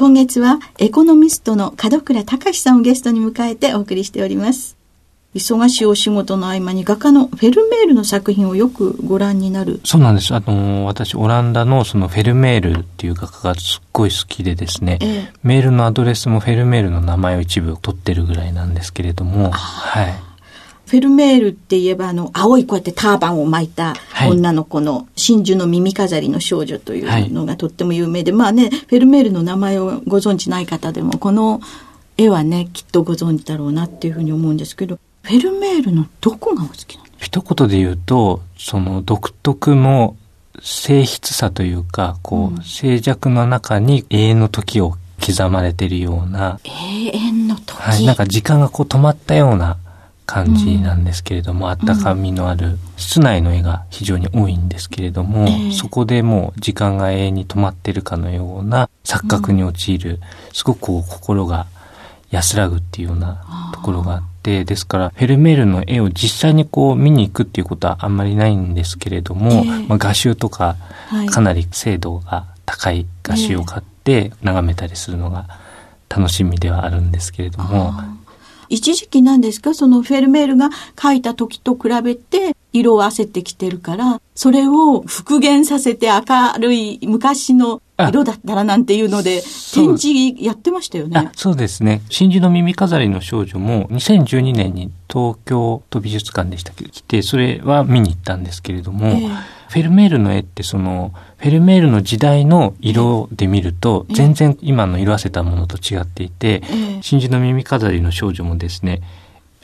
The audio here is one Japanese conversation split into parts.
今月はエコノミストの門倉隆さんをゲストに迎えてお送りしております。忙しいお仕事の合間に画家のフェルメールの作品をよくご覧になるそうなんです。あの、私、オランダのそのフェルメールっていう画家がすっごい好きでですね、ええ、メールのアドレスもフェルメールの名前を一部取ってるぐらいなんですけれども、はい。フェルメールって言えば、あの、青いこうやってターバンを巻いた女の子の真珠の耳飾りの少女というのがとっても有名で、はい、まあね、フェルメールの名前をご存知ない方でも、この絵はね、きっとご存知だろうなっていうふうに思うんですけど、フェルメールのどこがお好きなの？一言で言うと、その独特の性質さというか、こう、うん、静寂の中に永遠の時を刻まれているような。永遠の時。はい、なんか時間がこう止まったような感じなんですけれども、うん、あったかみのある、室内の絵が非常に多いんですけれども、えー、そこでもう時間が永遠に止まってるかのような錯覚に陥る、うん、すごくこう心が安らぐっていうようなところがあって、ですから、フェルメールの絵を実際にこう見に行くっていうことはあんまりないんですけれども、えー、まあ、画集とか、かなり精度が高い画集を買って眺めたりするのが楽しみではあるんですけれども、一時期なんですかそのフェルメールが書いた時と比べて色をあせてきてるから、それを復元させて明るい昔の色だったらなんていうので、展示やってましたよね。そうですね。真珠の耳飾りの少女も2012年に東京都美術館でしたけ？ど、来て、それは見に行ったんですけれども、えー、フェルメールの絵ってその、フェルメールの時代の色で見ると、全然今の色あせたものと違っていて、えー、真珠の耳飾りの少女もですね、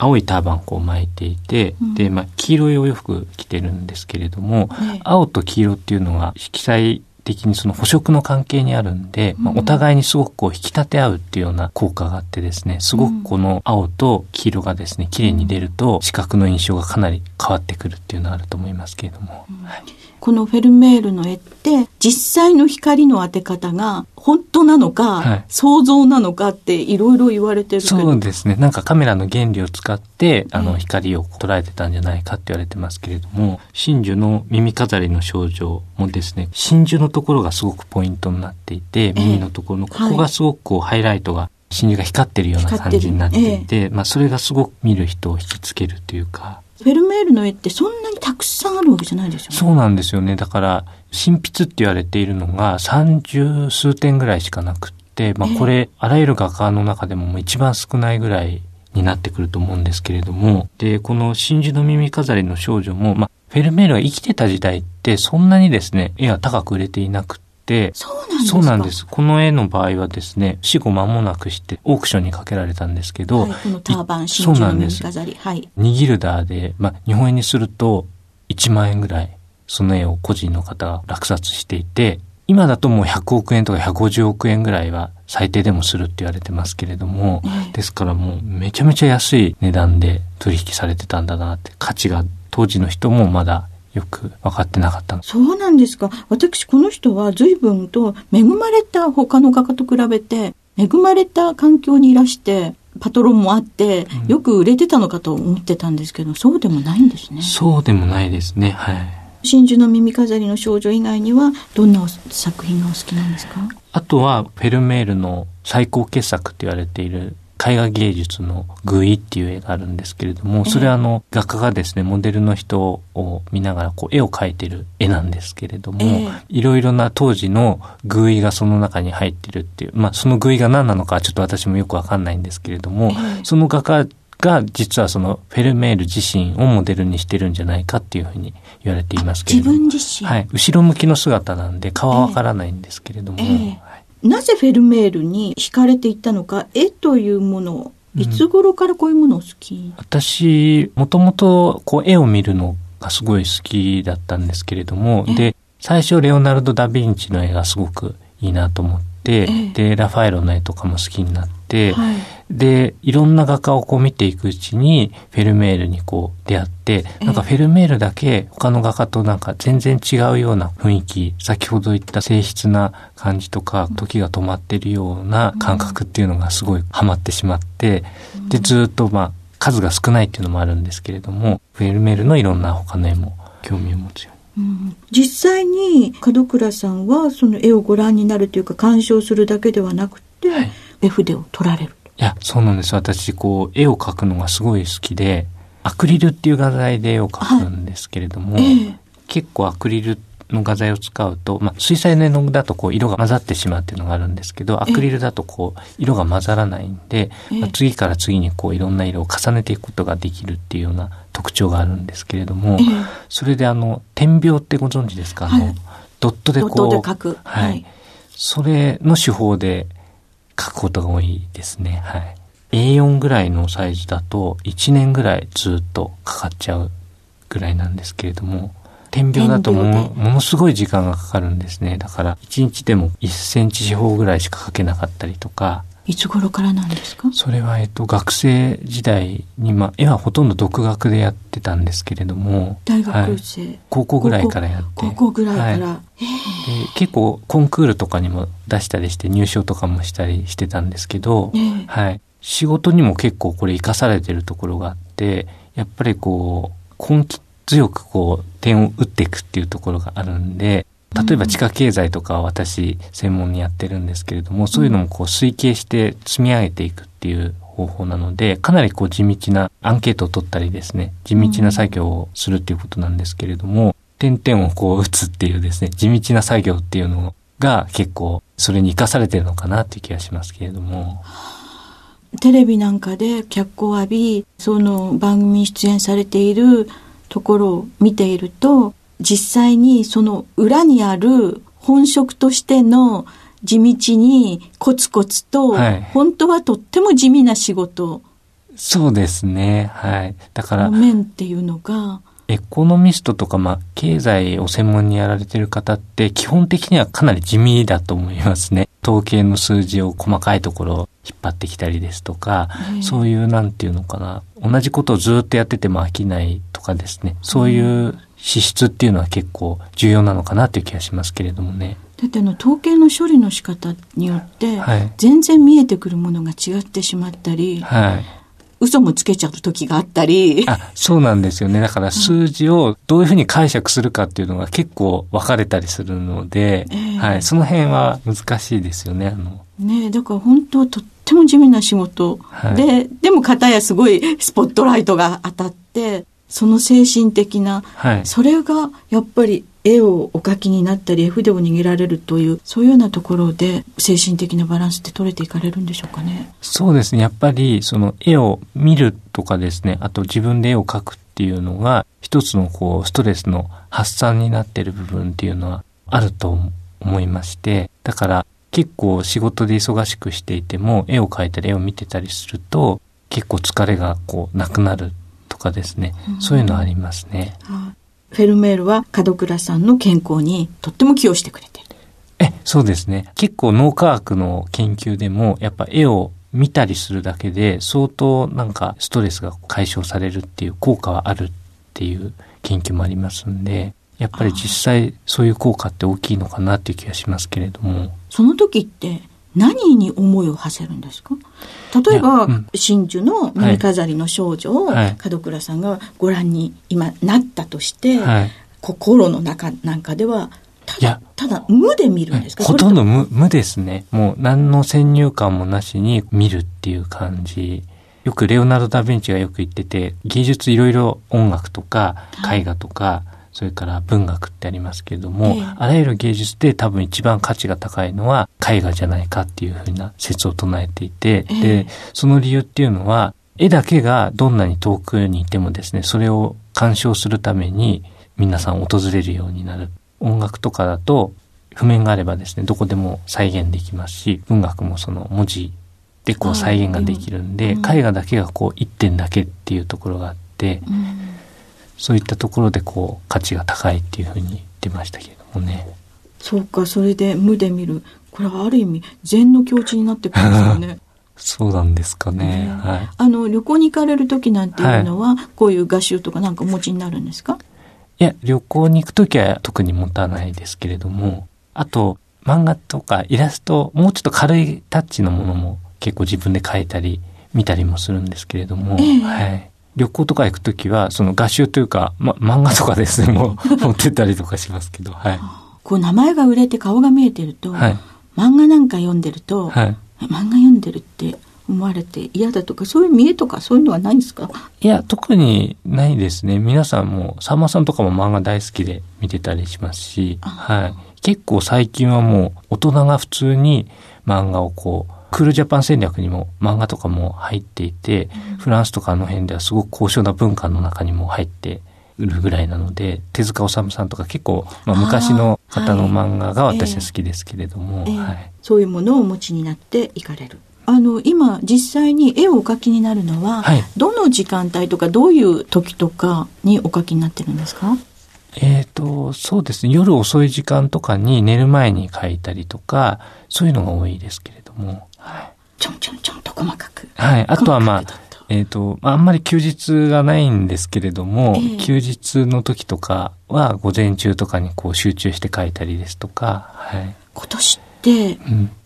青いターバンを巻いていて、うん、で、まあ、黄色いお洋服着てるんですけれども、青と黄色っていうのが色彩的にその補色の関係にあるんで、まあ、お互いにすごくこう引き立て合うっていうような効果があってですね、すごくこの青と黄色がですね、綺麗に出ると視覚の印象がかなり変わってくるっていうのがあると思いますけれども。はいこのフェルメールの絵って実際の光の当て方が本当なのか、はい、想像なのかっていろいろ言われてるそうですね。なんかカメラの原理を使ってあの光を捉えてたんじゃないかって言われてますけれども真珠の耳飾りの症状もですね真珠のところがすごくポイントになっていて耳のところのここがすごくこうハイライトが真珠が光ってるような感じになっていて、ええ、まあ、それがすごく見る人を引きつけるというかフェルメールの絵ってそんなにたくさんあるわけじゃないですよね。そうなんですよね。だから、新筆って言われているのが30数点ぐらいしかなくって、まあこれ、あらゆる画家の中でも一番少ないぐらいになってくると思うんですけれども、で、この真珠の耳飾りの少女も、まあ、フェルメールが生きてた時代ってそんなにですね、絵は高く売れていなくて、て、そうなんですこの絵の場合はですね、死後間もなくしてオークションにかけられたんですけど、はい、このターバン、真珠の耳飾り。はい。2ギルダーで、まあ、日本円にすると1万円ぐらい、その絵を個人の方が落札していて、今だともう100億円とか150億円ぐらいは最低でもするって言われてますけれども、ですからもうめちゃめちゃ安い値段で取引されてたんだなって、価値が当時の人もまだよく分かってなかったそうなんですか。私、この人は随分と恵まれた他の画家と比べて、恵まれた環境にいらして、パトロンもあって、よく売れてたのかと思ってたんですけど、そうでもないんですね。そうでもないですね。はい。真珠の耳飾りの少女以外には、どんな作品がお好きなんですか？あとは、フェルメールの最高傑作って言われている絵画芸術のグイっていう絵があるんですけれども、それはあの、画家がですね、モデルの人を見ながらこう絵を描いてる絵なんですけれども、いろいろな当時のグイがその中に入ってるっていう、まあそのグイが何なのかちょっと私もよくわかんないんですけれども、その画家が実はそのフェルメール自身をモデルにしてるんじゃないかっていうふうに言われていますけれども。自分自身はい。後ろ向きの姿なんで顔はわからないんですけれども、えーえーなぜフェルメールに惹かれていったのか、絵というものいつ頃からこういうものを好き、うん、私、もともとこう絵を見るのがすごい好きだったんですけれども、で、最初レオナルド・ダ・ヴィンチの絵がすごくいいなと思って、で、ラファエロの絵とかも好きになって、はい、で、いろんな画家をこう見ていくうちに、フェルメールにこう出会って、なんかフェルメールだけ他の画家となんか全然違うような雰囲気、先ほど言った静筆な感じとか、時が止まってるような感覚っていうのがすごいハマってしまって、で、ずっとまあ、数が少ないっていうのもあるんですけれども、フェルメールのいろんな他の絵も興味を持つように。うん、実際に門倉さんはその絵をご覧になるというか鑑賞するだけではなくて、はい、絵筆を取られるいや、そうなんです。私、こう、絵を描くのがすごい好きで、アクリルっていう画材で絵を描くんですけれども、はい。えー、結構アクリルの画材を使うと、まあ、水彩の絵の具だとこう色が混ざってしまうっていうのがあるんですけど、アクリルだとこう色が混ざらないんで、まあ、次から次にこういろんな色を重ねていくことができるっていうような特徴があるんですけれども、それであの、点描ってご存知ですか、あの、ドットでこう、はい、はい。それの手法で書くことが多いですね。はい。A4 ぐらいのサイズだと1年ぐらいずっとかかっちゃうぐらいなんですけれども、点描だともものすごい時間がかかるんですね。だから1日でも1センチ四方ぐらいしか描けなかったりとか。いつ頃からなんですか？それは、えっと、学生時代に、まあ、絵はほとんど独学でやってたんですけれども。大学生、はい、高校ぐらいからやって。高校ぐらいから。はい、で結構コンクールとかにも出したりして入賞とかもしたりしてたんですけど、はい。仕事にも結構これ活かされてるところがあって、やっぱりこう、根気強くこう、点を打っていくっていうところがあるんで、例えば地下経済とかは私専門にやってるんですけれども、そういうのもこう推計して積み上げていくっていう方法なので、かなりこう地道なアンケートを取ったりですね、地道な作業をするっていうことなんですけれども、点々をこう打つっていうですね、地道な作業っていうのが結構それに活かされてるのかなっていう気がしますけれども。テレビなんかで脚光を浴び、その番組に出演されているところを見ていると、実際にその裏にある本職としての地道にコツコツと、はい、本当はとっても地味な仕事。そうですね。はい。だから。面っていうのが。エコノミストとか、まあ、経済を専門にやられてる方って、基本的にはかなり地味だと思いますね。統計の数字を細かいところを引っ張ってきたりですとか、そういう、なんていうのかな。同じことをずっとやってても飽きないとかですね。そういう資質っていうのは結構重要なのかなという気がしますけれどもね。だってあの統計の処理の仕方によって、全然見えてくるものが違ってしまったり、はい、嘘もつけちゃう時があったり。あ、そうなんですよね。だから数字をどういうふうに解釈するかっていうのが結構分かれたりするので、えー、はい、その辺は難しいですよね。あのねだから本当とっても地味な仕事、はい、で、でも片やすごいスポットライトが当たって、その精神的な、はい、それがやっぱり絵をお描きになったり絵筆を握られるというそういうようなところで精神的なバランスって取れていかれるんでしょうかね？そうですね。やっぱりその絵を見るとかですね。あと自分で絵を描くっていうのが一つのこうストレスの発散になってる部分っていうのはあると思いまして。だから結構仕事で忙しくしていても絵を描いたり絵を見てたりすると結構疲れがこうなくなるとかですね、うん、そういうのありますね。フェルメールは門倉さんの健康にとっても寄与してくれてる。え、そうですね。結構脳科学の研究でも、やっぱ絵を見たりするだけで相当なんかストレスが解消されるっていう効果はあるっていう研究もありますんで、やっぱり実際そういう効果って大きいのかなっていう気がしますけれども。その時って何に思いを馳せるんですか？例えば、うん、真珠の耳飾りの少女を、門倉さんがご覧に今なったとして、はい、心の中なんかでは、ただ、ただ無で見るんですか？ほとんど無無ですね。もう何の先入観もなしに見るっていう感じ。よくレオナルド・ダ・ヴィンチがよく言ってて、芸術いろいろ音楽とか絵画とか、はいそれから文学ってありますけれども、えー、あらゆる芸術で多分一番価値が高いのは絵画じゃないかっていうふうな説を唱えていて、えー、で、その理由っていうのは、絵だけがどんなに遠くにいてもですね、それを鑑賞するために皆さん訪れるようになる。音楽とかだと譜面があればですね、どこでも再現できますし、文学もその文字でこう再現ができるんで、絵画だけがこう一点だけっていうところがあって、うんそういったところでこう価値が高いっていうふうに言ってましたけれどもね。そうか、それで無で見る。これはある意味禅の境地になってくるんですよね。そうなんですかね。ねはい。あの、旅行に行かれる時なんていうのは、はい、こういう画集とかなんかお持ちになるんですか？いや、旅行に行く時は特に持たないですけれども、あと、漫画とかイラスト、もうちょっと軽いタッチのものも結構自分で描いたり、見たりもするんですけれども、えー、はい。旅行とか行くときは、その画集というか、ま、漫画とかですね、もう持ってったりとかしますけど、はい。こう名前が売れて顔が見えてると、はい、漫画なんか読んでると、はい、漫画読んでるって思われて嫌だとか、そういう見えとかそういうのはないんですか？いや、特にないですね。皆さんも、さんまさんとかも漫画大好きで見てたりしますし、はい。結構最近はもう大人が普通に漫画をこう、クールジャパン戦略にも漫画とかも入っていて、うん、フランスとかの辺ではすごく高尚な文化の中にも入っているぐらいなので、手塚治虫さんとか結構、まあ、昔の方の漫画が私は好きですけれども、はいえーはい、そういうものをお持ちになっていかれる。あの、今、実際に絵をお描きになるのは、はい、どの時間帯とか、どういう時とかにお描きになってるんですか？えっ、ー、と、そうですね。夜遅い時間とかに寝る前に描いたりとか、そういうのが多いですけれども。はい。ちょんちょんちょんと細かく。はい。あとはまあ、えっ、ー、と、あんまり休日がないんですけれども、えー、休日の時とかは午前中とかにこう集中して書いたりですとか、はい。今年って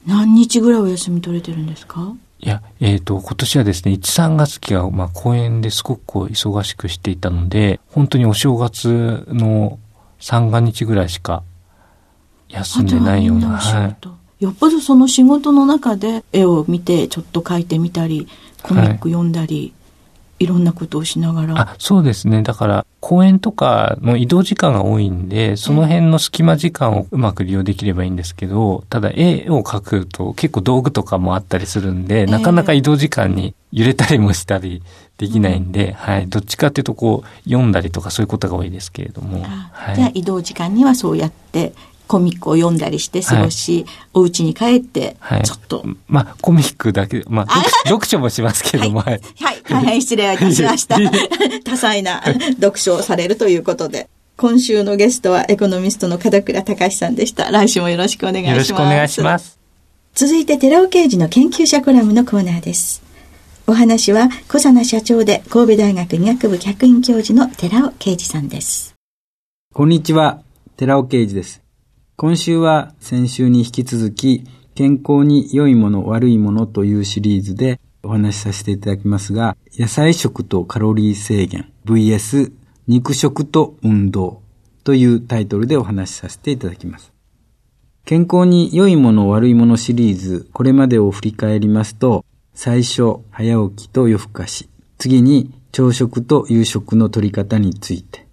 何日ぐらいお休み取れてるんですか、うん、いや、えっ、ー、と、今年はですね、1、3月期は、まあ、公演ですごくこう忙しくしていたので、本当にお正月の三が日ぐらいしか休んでないような。はい。よっぽどその仕事の中で絵を見てちょっと描いてみたり、コミック読んだり、はいいろんなことをしながら。あ、そうですね。だから、公園とかの移動時間が多いんで、その辺の隙間時間をうまく利用できればいいんですけど、ただ絵を描くと結構道具とかもあったりするんで、なかなか移動時間に揺れたりもしたりできないんで、はい。どっちかっていうとこう、読んだりとかそういうことが多いですけれども。はい、じゃあ移動時間にはそうやってコミックを読んだりして過ごし、はい、お家に帰って、ちょっと。はい、まあ、コミックだけ、まあ、読書もしますけども、はい。はい、大変失礼いたしました。多彩な読書をされるということで。今週のゲストはエコノミストの門倉隆さんでした。来週もよろしくお願いします。よろしくお願いします。続いて、寺尾刑事の研究者コラムのコーナーです。お話は、小佐奈社長で神戸大学医学部客員教授の寺尾啓二さんです。こんにちは、寺尾啓二です。今週は先週に引き続き、健康に良いもの悪いものというシリーズでお話しさせていただきますが、野菜食とカロリー制限 VS 肉食と運動というタイトルでお話しさせていただきます。健康に良いもの悪いものシリーズ、これまでを振り返りますと、最初、早起きと夜更かし、次に朝食と夕食の取り方について、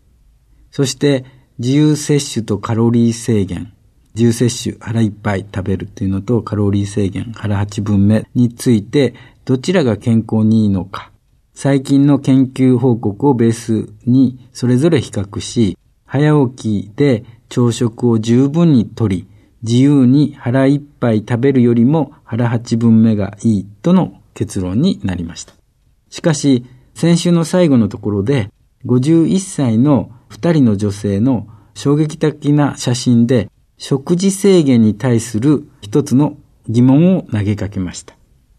そして自由摂取とカロリー制限、自由摂取腹いっぱい食べるというのとカロリー制限腹8分目についてどちらが健康にいいのか、最近の研究報告をベースにそれぞれ比較し、早起きで朝食を十分にとり、自由に腹いっぱい食べるよりも腹8分目がいいとの結論になりました。しかし、先週の最後のところで、51歳の2人の女性の衝撃的な写真で食事制限に対する一つの疑問を投げかけました。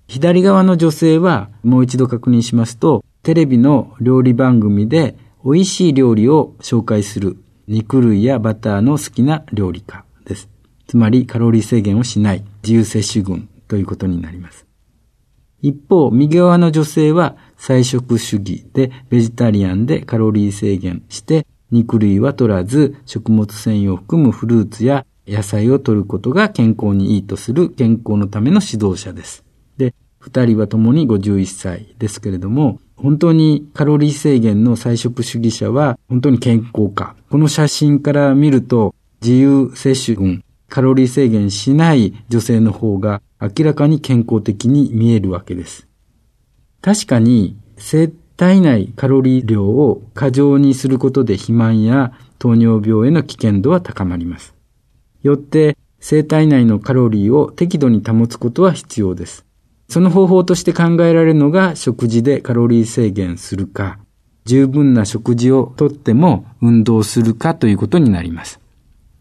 左側の女性はもう一度確認しますと、テレビの料理番組で美味しい料理を紹介する肉類やバターの好きな料理家です。つまりカロリー制限をしない自由摂取群ということになります。一方、右側の女性は菜食主義でベジタリアンでカロリー制限して肉類は取らず食物繊維を含むフルーツや野菜を取ることが健康にいいとする健康のための指導者です。で、二人は共に51歳ですけれども、本当にカロリー制限の菜食主義者は本当に健康か。この写真から見ると自由摂取群、カロリー制限しない女性の方が明らかに健康的に見えるわけです。確かに生体内カロリー量を過剰にすることで肥満や糖尿病への危険度は高まります。よって生体内のカロリーを適度に保つことは必要です。その方法として考えられるのが食事でカロリー制限するか、十分な食事をとっても運動するかということになります。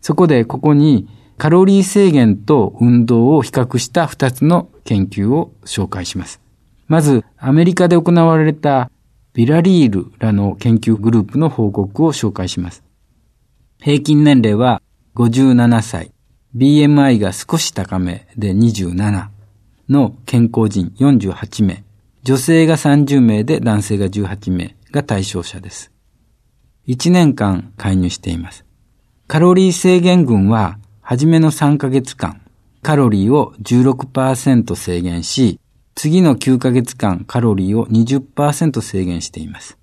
そこでここにカロリー制限と運動を比較した2つの研究を紹介します。まず、アメリカで行われたビラリールらの研究グループの報告を紹介します。平均年齢は57歳、BMI が少し高めで27の健康人48名、女性が30名で男性が18名が対象者です。1年間介入しています。カロリー制限群は、初めの3ヶ月間、カロリーを16%制限し、次の9ヶ月間カロリーを20%制限しています。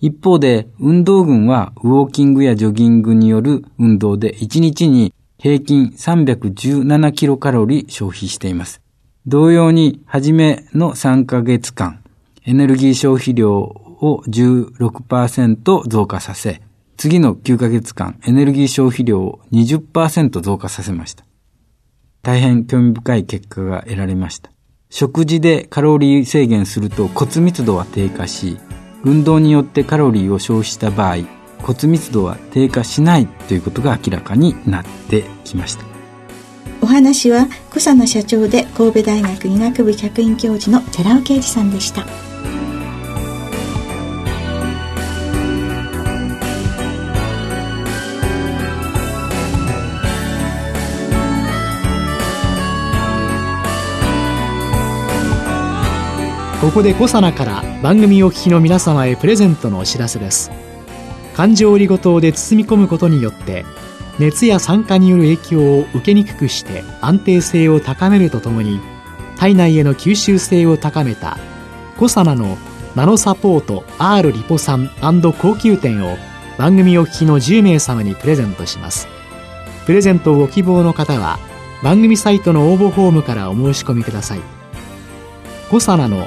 一方で、運動群はウォーキングやジョギングによる運動で1日に平均317キロカロリー消費しています。同様に、初めの3ヶ月間、エネルギー消費量を16%増加させ、次の9ヶ月間、エネルギー消費量を20%増加させました。大変興味深い結果が得られました。食事でカロリー制限すると骨密度は低下し、運動によってカロリーを消費した場合、骨密度は低下しないということが明らかになってきました。お話は、小佐野社長で神戸大学医学部客員教授の寺尾啓二さんでした。ここでコサナから番組お聞きの皆様へプレゼントのお知らせです。環状オリゴ糖で包み込むことによって熱や酸化による影響を受けにくくして安定性を高めるとともに体内への吸収性を高めたコサナのナノサポート R リポ酸高級店を番組お聞きの10名様にプレゼントします。プレゼントをご希望の方は番組サイトの応募フォームからお申し込みください。コサナの